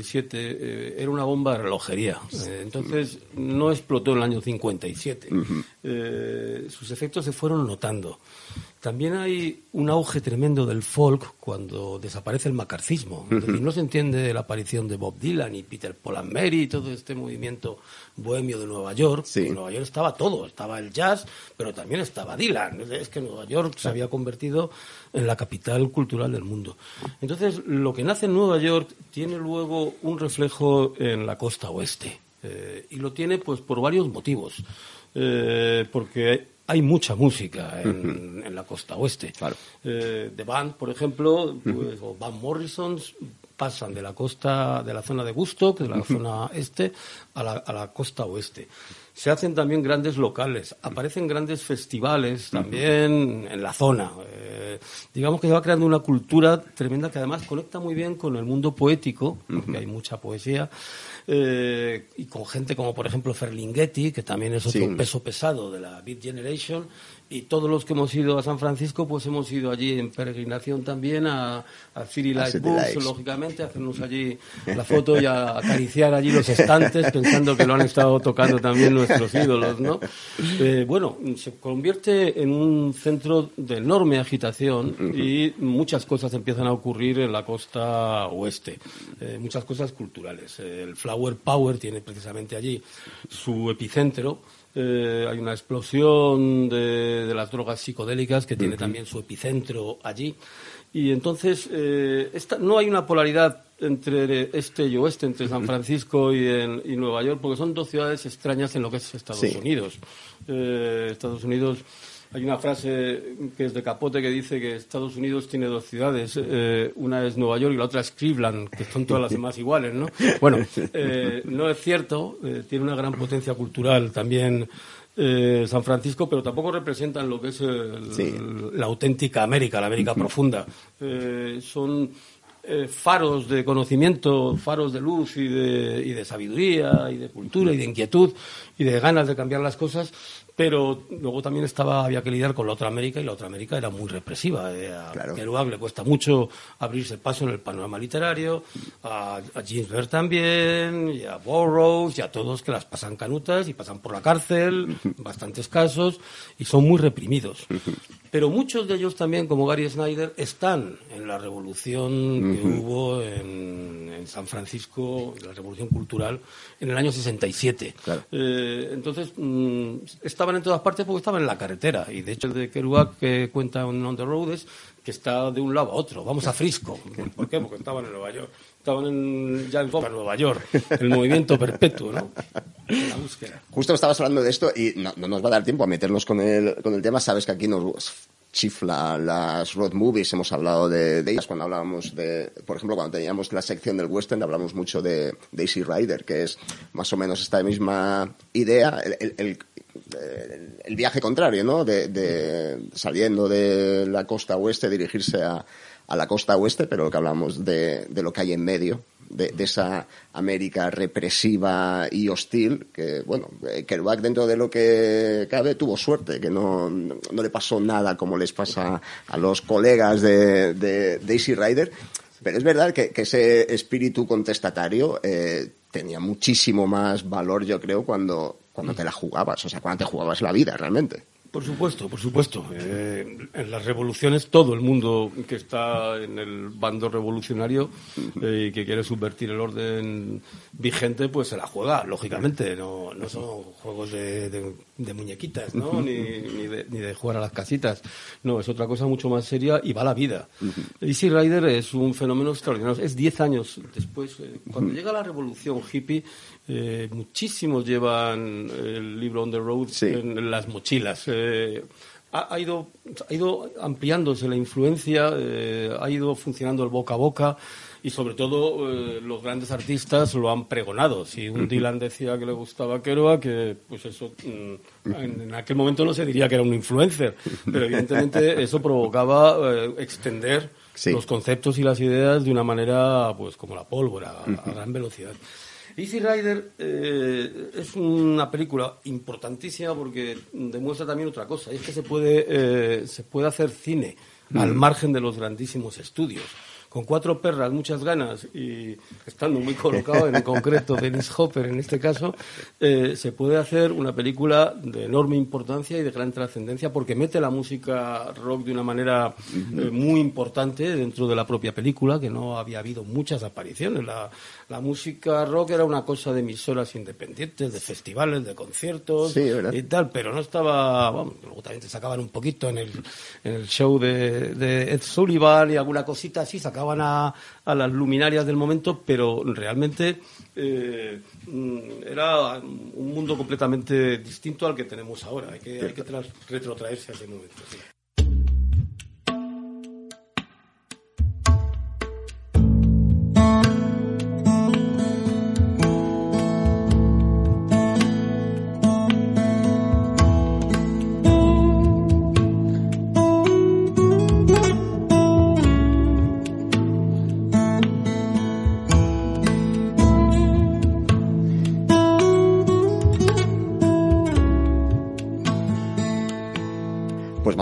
1957 eh, era una bomba de relojería. Eh, entonces no explotó en el año 57 Eh, sus efectos se fueron notando también hay un auge tremendo del folk cuando desaparece el macarcismo. Es decir, no se entiende la aparición de Bob Dylan y Peter Paul and Mary y todo este movimiento bohemio de Nueva York. En Nueva York estaba todo, estaba el jazz, pero también estaba Dylan. Es que Nueva York se había convertido en la capital cultural del mundo. Entonces, lo que nace en Nueva York tiene luego un reflejo en la costa oeste. Eh, y lo tiene pues por varios motivos. Eh, porque hay mucha música en, en la costa oeste. Eh, The Band, por ejemplo, pues, o Van Morrisons pasan de la costa, de la zona de Woodstock, de la zona este, a la, a la costa oeste. Se hacen también grandes locales, aparecen grandes festivales también en la zona. Eh, digamos que se va creando una cultura tremenda que además conecta muy bien con el mundo poético, porque hay mucha poesía, eh, y con gente como por ejemplo Ferlinghetti, que también es otro Sí. peso pesado de la Beat Generation, y todos los que hemos ido a San Francisco, pues hemos ido allí en peregrinación también a, a City Light Books, lógicamente, a hacernos allí la foto y a acariciar allí los estantes, pensando que lo han estado tocando también nuestros ídolos, ¿no? Eh, bueno, se convierte en un centro de enorme agitación y muchas cosas empiezan a ocurrir en la costa oeste, eh, muchas cosas culturales. El Flower Power tiene precisamente allí su epicentro. Eh, hay una explosión de, de las drogas psicodélicas que tiene también su epicentro allí. Y entonces eh, esta- no hay una polaridad entre este y oeste, entre San Francisco y, en- y Nueva York, porque son dos ciudades extrañas en lo que es Estados Sí. Unidos. Eh, Estados Unidos, hay una frase que es de Capote que dice que Estados Unidos tiene dos ciudades, eh, una es Nueva York y la otra es Cleveland, que son todas las demás iguales, ¿no? Bueno, eh, no es cierto, eh, tiene una gran potencia cultural también. San Francisco, pero tampoco representan lo que es el- la auténtica América, la América profunda. Son faros de conocimiento, faros de luz y de, y de sabiduría y de cultura y de inquietud y de ganas de cambiar las cosas, pero luego también estaba había que lidiar con la otra América y la otra América era muy represiva. Eh, a Kerouac le cuesta mucho abrirse paso en el panorama literario, a, a Ginsberg también, y a Burroughs y a todos que las pasan canutas y pasan por la cárcel, bastantes casos, y son muy reprimidos. Pero muchos de ellos también, como Gary Snyder, están en la revolución que Ujú. hubo en, en San Francisco, la revolución cultural, en el año 67. Eh, entonces, mm, estaban en todas partes porque estaban en la carretera. Y de hecho, el de Kerouac que cuenta en On the Road es que está de un lado a otro. Vamos a Frisco. ¿Por qué? Porque estaban en Nueva York. Estaban en, ya en Nueva York. El movimiento perpetuo, ¿no? La búsqueda. Justo estabas hablando de esto y no, no nos va a dar tiempo a meternos con el, con el tema. Sabes que aquí nos chifla las road movies, hemos hablado de, de ellas cuando hablábamos de, por ejemplo, cuando teníamos la sección del western, hablamos mucho de Daisy Rider, que es más o menos esta misma idea, el- el- el- viaje contrario, ¿no? De, de saliendo de la costa oeste, dirigirse a, a la costa oeste, pero que hablamos de, de lo que hay en medio, de, de esa América represiva y hostil, que, bueno, eh, Kerouac dentro de lo que cabe tuvo suerte, que no, no le pasó nada como les pasa a los colegas de, de Daisy Rider, pero es verdad que, que ese espíritu contestatario eh, tenía muchísimo más valor, yo creo, cuando, cuando te la jugabas, o sea, cuando te jugabas la vida realmente. Por supuesto, por supuesto. Eh, en las revoluciones todo el mundo que está en el bando revolucionario eh, y que quiere subvertir el orden vigente, pues se la juega, lógicamente. No, no son juegos de, de- de muñequitas, ¿no? ni, ni de, ni de jugar a las casitas. No, es otra cosa mucho más seria y va la vida. Easy Rider es un fenómeno extraordinario. Es 10 años después. eh, cuando llega la revolución hippie, eh, muchísimos llevan el libro On the Road en, en las mochilas. Eh, ha, ha ido, ha ido ampliándose la influencia, eh, ha ido funcionando el boca a boca y sobre todo eh, los grandes artistas lo han pregonado. Si un Dylan decía que le gustaba Kerouac, que pues eso mm, en, aquel momento no se diría que era un influencer, pero evidentemente eso provocaba eh, extender los conceptos y las ideas de una manera pues como la pólvora, a- a gran velocidad. Easy Rider eh, es una película importantísima porque demuestra también otra cosa, y es que se puede, eh, se puede hacer cine al Mm. margen de los grandísimos estudios. Con cuatro perras, muchas ganas y estando muy colocado en concreto Dennis Hopper en este caso, eh, se puede hacer una película de enorme importancia y de gran trascendencia porque mete la música rock de una manera eh, muy importante dentro de la propia película, que no había habido muchas apariciones. La, la música rock era una cosa de emisoras independientes, de festivales, de conciertos Sí, y tal, pero no estaba, vamos, luego también te sacaban un poquito en el, en el show de, de Ed Sullivan y alguna cosita así, sacaban a, a las luminarias del momento, pero realmente eh, mm, era un mundo completamente distinto al que tenemos ahora. Hay que, hay que retrotraerse a ese momento. sí.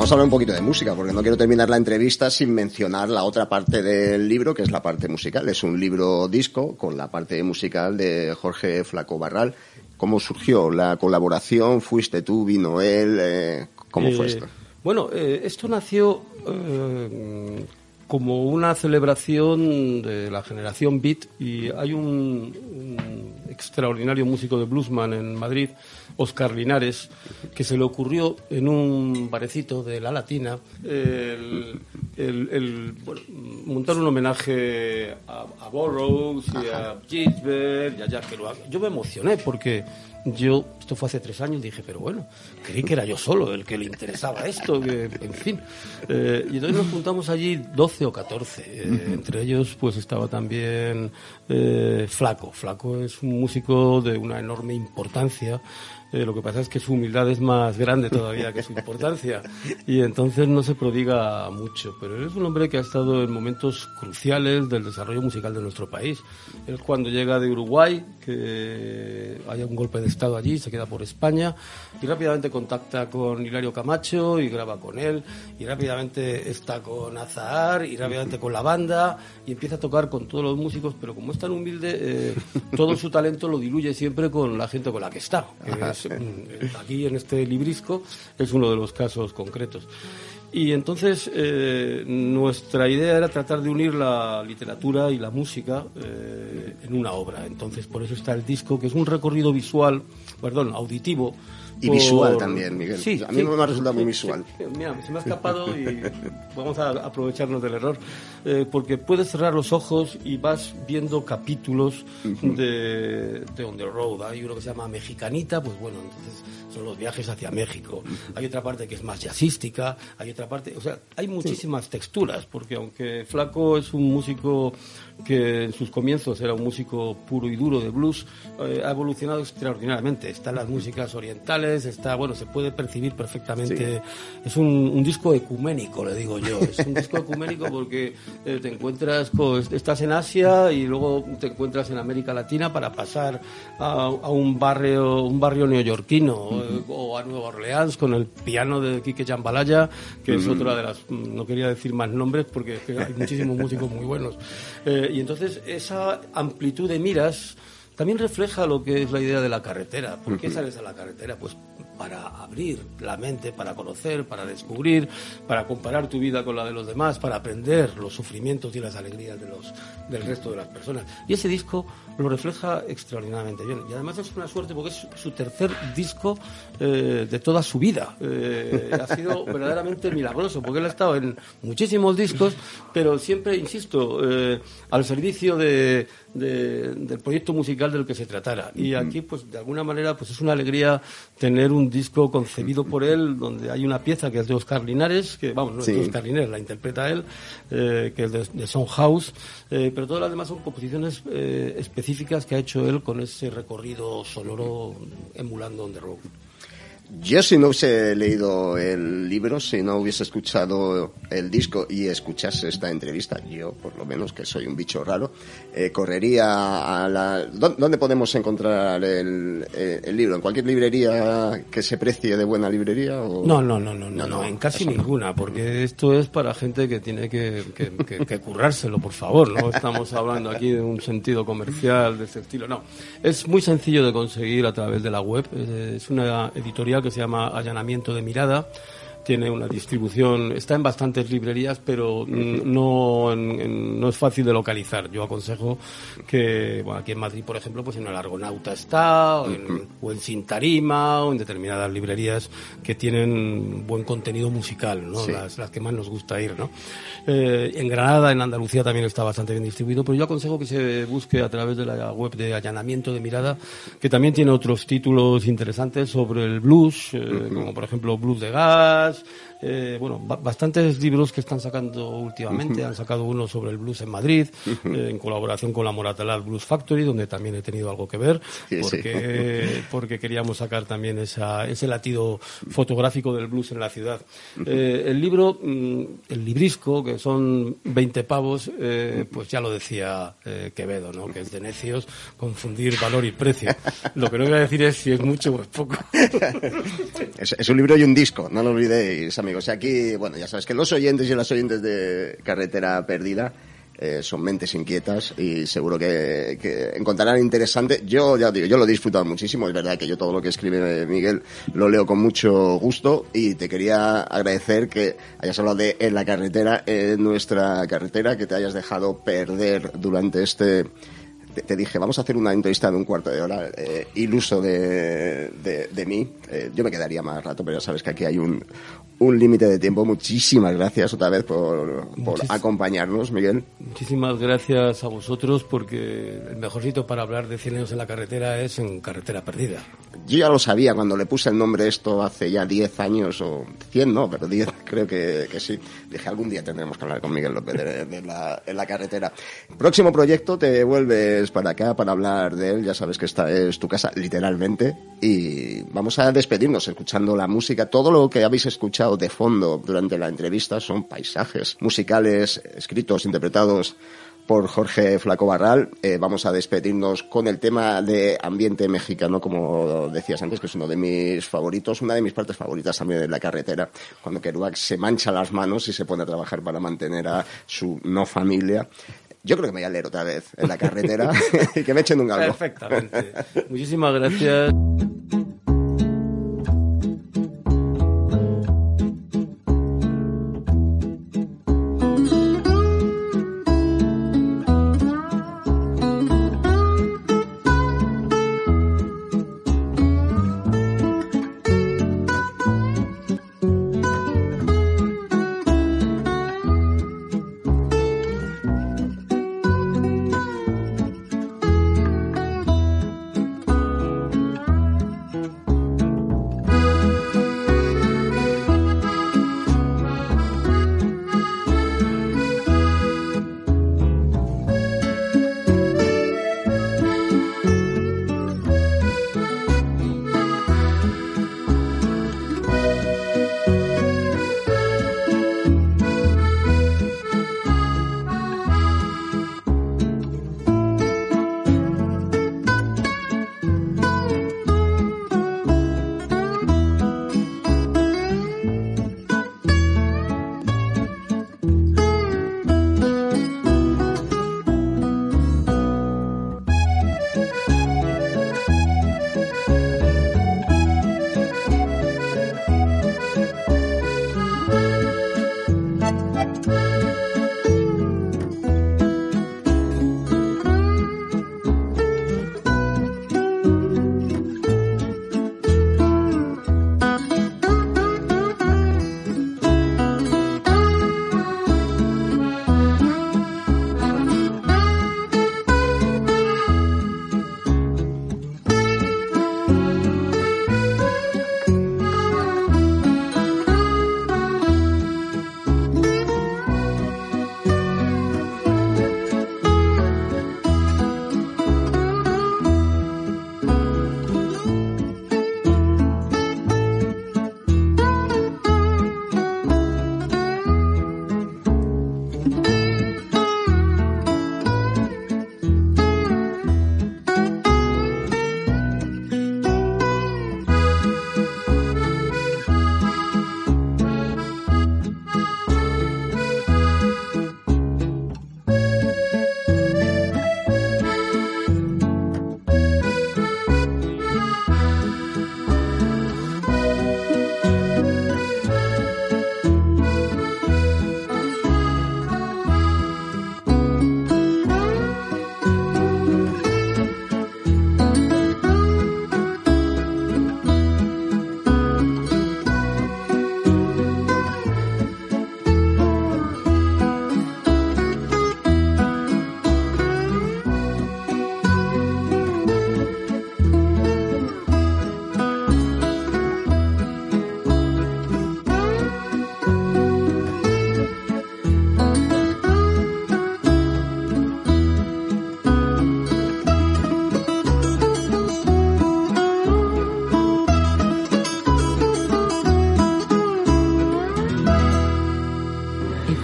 Vamos a hablar un poquito de música, porque no quiero terminar la entrevista sin mencionar la otra parte del libro, que es la parte musical. Es un libro disco con la parte musical de Jorge Flaco Barral. ¿Cómo surgió la colaboración? ¿Fuiste tú, vino él? Eh, ¿Cómo fue Eh, esto? Bueno, eh, esto nació eh, como una celebración de la generación beat y hay un, un extraordinario músico de bluesman en Madrid, Oscar Linares, que se le ocurrió en un barecito de la Latina el, el- el, bueno, montar un homenaje a, a Burroughs y a Gisbert y a Jack Kerouac. Yo me emocioné porque yo, esto fue hace tres años, dije, pero bueno, creí que era yo solo el que le interesaba esto, que, en fin. Eh, y entonces nos juntamos allí 12 o 14. eh, entre ellos, pues estaba también eh, Flaco. Flaco es un músico de una enorme importancia. Eh, lo que pasa es que su humildad es más grande todavía que su importancia y entonces no se prodiga mucho. Pero es un hombre que ha estado en momentos cruciales del desarrollo musical de nuestro país. Él cuando llega de Uruguay, que haya un golpe de estado allí, se queda por España y rápidamente contacta con Hilario Camacho y graba con él y rápidamente está con Azahar y rápidamente con la banda y empieza a tocar con todos los músicos, pero como es tan humilde, eh, todo su talento lo diluye siempre con la gente con la que está. que aquí en este librisco es uno de los casos concretos. Y entonces eh, nuestra idea era tratar de unir la literatura y la música eh, en una obra. Entonces por eso está el disco, que es un recorrido visual, perdón, auditivo. Y por- visual también, Miguel. Sí, a mí sí. me resulta muy visual. Mira, se me ha escapado y vamos a aprovecharnos del error. Eh, porque puedes cerrar los ojos y vas viendo capítulos de, de On the Road. Hay uno que se llama Mexicanita, pues bueno, entonces son los viajes hacia México. Hay otra parte que es más jazzística, hay otra parte, o sea, hay muchísimas texturas, porque aunque Flaco es un músico que en sus comienzos era un músico puro y duro de blues, eh, ha evolucionado extraordinariamente. Están las músicas orientales, está, bueno, se puede percibir perfectamente. Es un, un disco ecuménico, le digo yo. Es un disco ecuménico porque eh, te encuentras, estás en Asia y luego te encuentras en América Latina para pasar a, a un barrio, un barrio neoyorquino eh, o a Nueva Orleans con el piano de Quique Jambalaya, que es otra de las, no quería decir más nombres porque es que hay muchísimos músicos muy buenos. Eh, y entonces esa amplitud de miras también refleja lo que es la idea de la carretera. ¿Por qué sales a la carretera? Pues para abrir la mente, para conocer, para descubrir, para comparar tu vida con la de los demás, para aprender los sufrimientos y las alegrías de los, del resto de las personas. Y ese disco lo refleja extraordinariamente bien. Y además es una suerte porque es su tercer disco eh, de toda su vida. Eh, ha sido verdaderamente milagroso porque él ha estado en muchísimos discos, pero siempre, insisto, eh, al servicio de, de- del proyecto musical del que se tratara. Y aquí, pues, de alguna manera, pues es una alegría tener un disco concebido por él, donde hay una pieza que es de Oscar Linares, que, vamos, no Sí. es de Oscar Linares, la interpreta él, que es de, de House, pero todas las demás son composiciones eh, específicas que ha hecho él con ese recorrido sonoro emulando On Road. Yo si no hubiese leído el libro, si no hubiese escuchado el disco y escuchase esta entrevista, yo por lo menos, que soy un bicho raro, eh, correría a la... ¿Dó- ¿Dónde podemos encontrar el, eh, el libro? ¿En cualquier librería que se precie de buena librería? O... No, no, no, no, no, No, no, en casi ninguna, porque esto es para gente que tiene que, que, que- que currárselo, por favor. No estamos hablando aquí de un sentido comercial de ese estilo, no. Es muy sencillo de conseguir a través de la web. Es una editorial que se llama Allanamiento de Mirada. Tiene una distribución, está en bastantes librerías, pero no, no es fácil de localizar. Yo aconsejo que, bueno, aquí en Madrid, por ejemplo, pues en el Argonauta está, o en, o en Sintarima, o en determinadas librerías que tienen buen contenido musical, ¿no? Sí. Las, las que más nos gusta ir, ¿no? Eh, en Granada, en Andalucía también está bastante bien distribuido, pero yo aconsejo que se busque a través de la web de Allanamiento de Mirada, que también tiene otros títulos interesantes sobre el blues, eh, como por ejemplo Blues de Gas, stuff eh, bueno, ba- bastantes libros que están sacando últimamente. Han sacado uno sobre el blues en Madrid, eh, en colaboración con la Moratalaz Blues Factory, donde también he tenido algo que ver, Sí, sí. porque, queríamos sacar también esa, ese latido fotográfico del blues en la ciudad. Eh, el libro, mm, el librisco, que son 20 pavos, pues ya lo decía Quevedo, ¿no? que es de necios confundir valor y precio. Lo que no voy a decir es si es mucho o es poco. Es, es un libro y un disco, no lo olvidéis, amigos. Y aquí, bueno, ya sabes que los oyentes y las oyentes de Carretera Perdida eh, son mentes inquietas y seguro que, que encontrarán interesante. Yo, ya digo, yo lo he disfrutado muchísimo. Es verdad que yo todo lo que escribe Miguel lo leo con mucho gusto y te quería agradecer que hayas hablado de En la carretera, en nuestra carretera, que te hayas dejado perder durante este te, te dije, vamos a hacer una entrevista de un cuarto de hora, eh, iluso de, de, de mí. Eh, yo me quedaría más rato, pero ya sabes que aquí hay un, un límite de tiempo. Muchísimas gracias otra vez por, por acompañarnos, Miguel. Muchísimas gracias a vosotros porque el mejor sitio para hablar de 100 años en la carretera es en Carretera Perdida. Yo ya lo sabía cuando le puse el nombre esto hace ya 10 años o 100, no, pero 10 creo que, que sí. Dije, algún día tendremos que hablar con Miguel López de, de la, en la carretera. Próximo proyecto, te vuelves para acá para hablar de él. Ya sabes que esta es tu casa, literalmente. Y vamos a despedirnos escuchando la música. Todo lo que habéis escuchado de fondo durante la entrevista son paisajes musicales escritos, interpretados por Jorge Flaco Barral. Eh, vamos a despedirnos con el tema de ambiente mexicano, como decías antes, que es uno de mis favoritos, una de mis partes favoritas también de la carretera, cuando Kerouac se mancha las manos y se pone a trabajar para mantener a su no familia. Yo creo que me voy a leer otra vez en la carretera y que me echen un galgo. Perfectamente. Muchísimas gracias.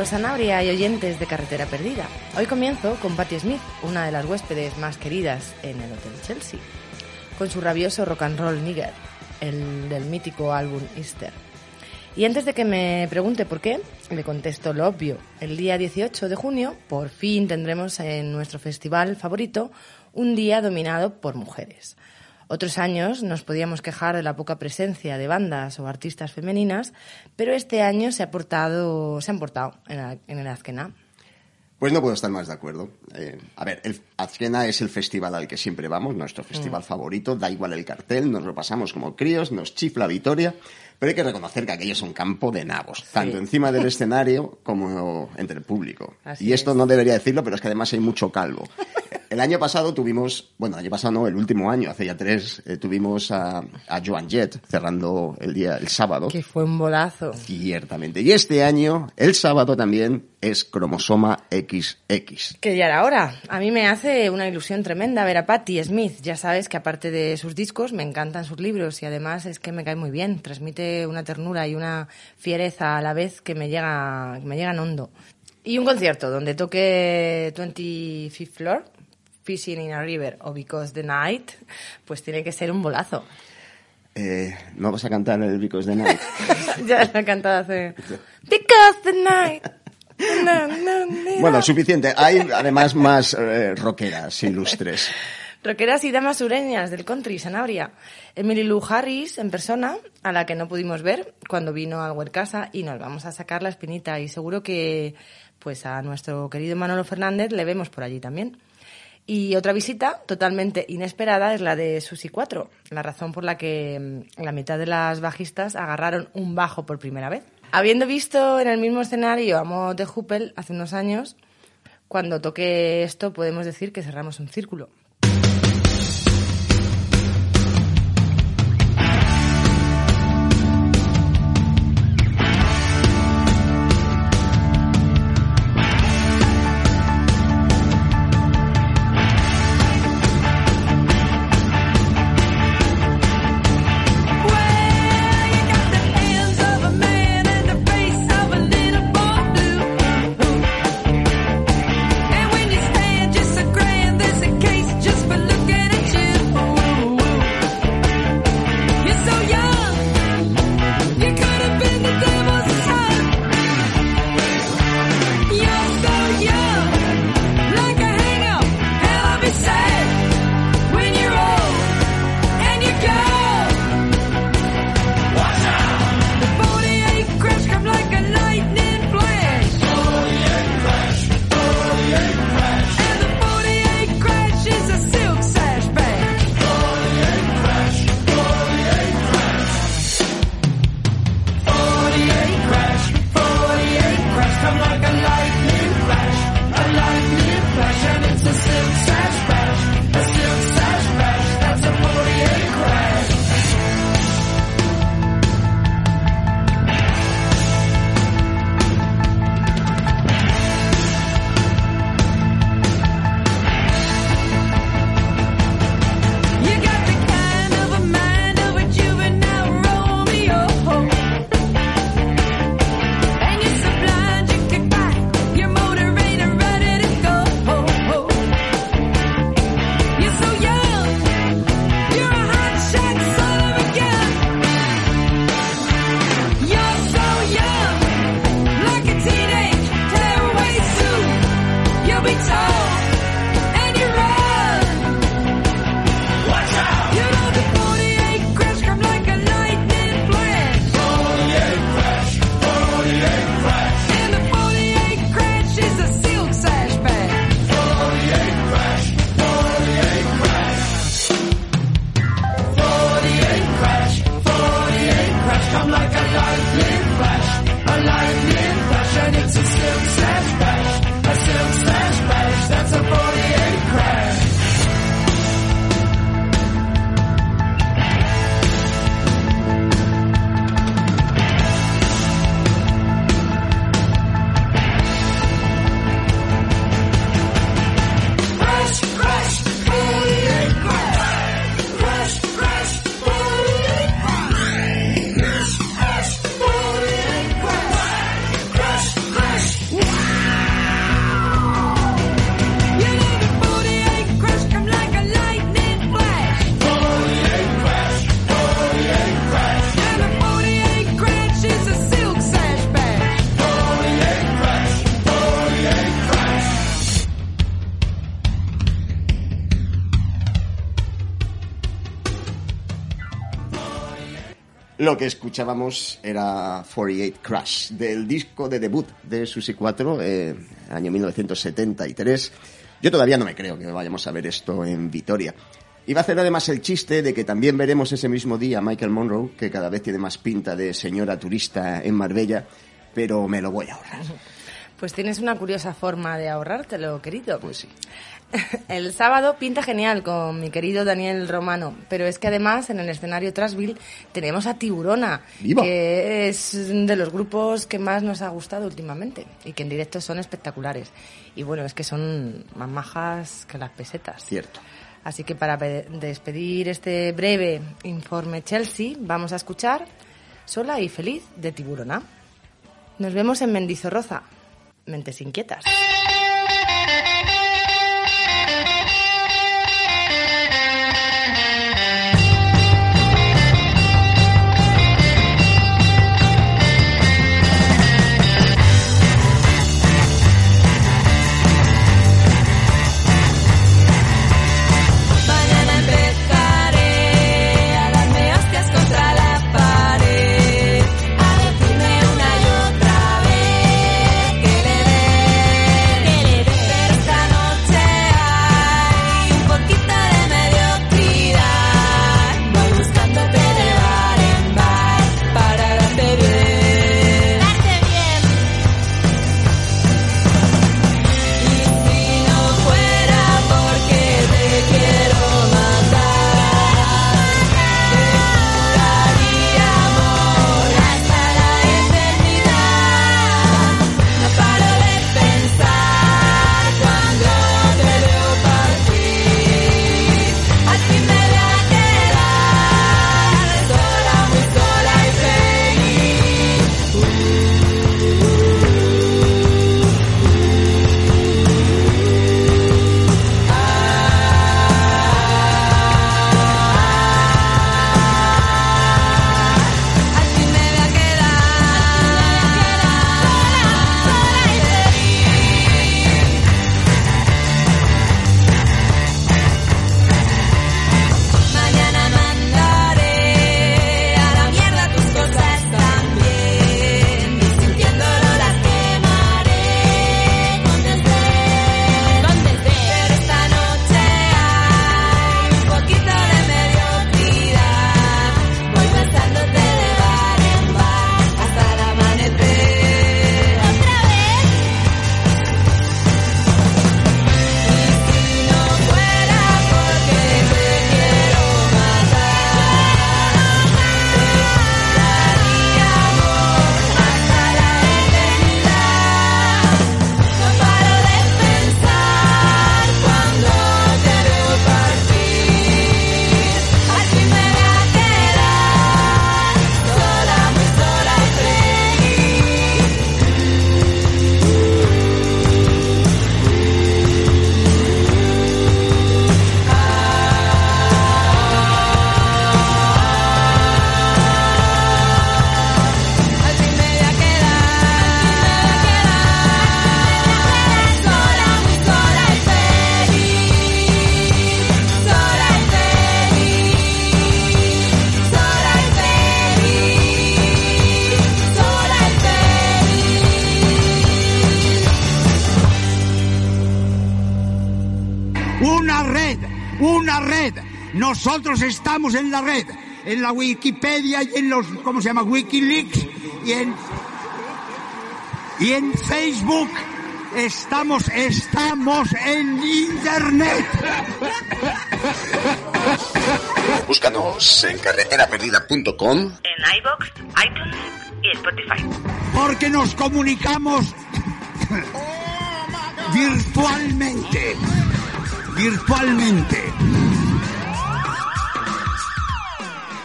Saludos, Sanabria y oyentes de Carretera Perdida. Hoy comienzo con Patti Smith, una de las huéspedes más queridas en el Hotel Chelsea, con su rabioso rock and roll nigger, el del mítico álbum Easter. Y antes de que me pregunte por qué, le contesto lo obvio. El día 18 de junio, por fin tendremos en nuestro festival favorito un día dominado por mujeres. Otros años nos podíamos quejar de la poca presencia de bandas o artistas femeninas, pero este año se, ha portado, se han portado en, el Azkena. Pues no puedo estar más de acuerdo. Eh, a ver, el Azkena es el festival al que siempre vamos, nuestro festival Mm. favorito, da igual el cartel, nos lo pasamos como críos, nos chifla Vitoria, pero hay que reconocer que aquello es un campo de nabos, tanto encima del escenario como entre el público. Así y esto es. no debería decirlo, pero es que además hay mucho calvo. El año pasado tuvimos, bueno, el año pasado no, el último año, hace ya tres, eh, tuvimos a, a Joan Jett cerrando el día, el sábado. Que fue un bolazo. Ciertamente. Y este año, el sábado también, es cromosoma XX. Que ya era hora. A mí me hace una ilusión tremenda ver a Patti Smith. Ya sabes que aparte de sus discos, me encantan sus libros y además es que me cae muy bien. Transmite una ternura y una fiereza a la vez que me llega, que me llegan hondo. Y un concierto donde toque 25th Floor, Fishing in a River o Because the Night, pues tiene que ser un bolazo. Eh, ¿No vas a cantar el Because the Night? ya lo he cantado hace... Because the Night. No, no, no. bueno, suficiente. Hay además más eh, rockeras ilustres. Rockeras y damas sureñas del country, Sanabria. Emily Lou Harris en persona, a la que no pudimos ver cuando vino al Huercasa y nos vamos a sacar la espinita y seguro que pues a nuestro querido Manolo Fernández le vemos por allí también. Y otra visita totalmente inesperada es la de Susi 4, la razón por la que mm, la mitad de las bajistas agarraron un bajo por primera vez. Habiendo visto en el mismo escenario a Mo de Huppel hace unos años, cuando toque esto podemos decir que cerramos un círculo. Lo que escuchábamos era 48 Crash, del disco de debut de Susi 4, eh, año 1973. Yo todavía no me creo que vayamos a ver esto en Vitoria. Iba a hacer además el chiste de que también veremos ese mismo día a Michael Monroe, que cada vez tiene más pinta de señora turista en Marbella, pero me lo voy a ahorrar. Pues tienes una curiosa forma de ahorrártelo, querido. Pues sí. El sábado pinta genial con mi querido Daniel Romano, pero es que además en el escenario Trasville tenemos a Tiburona, ¡Viva! que es de los grupos que más nos ha gustado últimamente y que en directo son espectaculares. Y bueno, es que son más majas que las pesetas. Cierto. Así que para pe- despedir este breve informe Chelsea, vamos a escuchar Sola y Feliz de Tiburona. Nos vemos en Mendizorroza. Mentes inquietas. Nosotros estamos en la red. En la Wikipedia y en los, ¿cómo se llama? Wikileaks y en, y en Facebook. Estamos, estamos en Internet. Búscanos en carreteraperdida.com. En iBox, iTunes y Spotify. Porque nos comunicamos virtualmente. Virtualmente.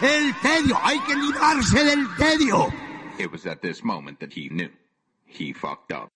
El tedio, hay que librarse del tedio. It was at this moment that he knew. He fucked up.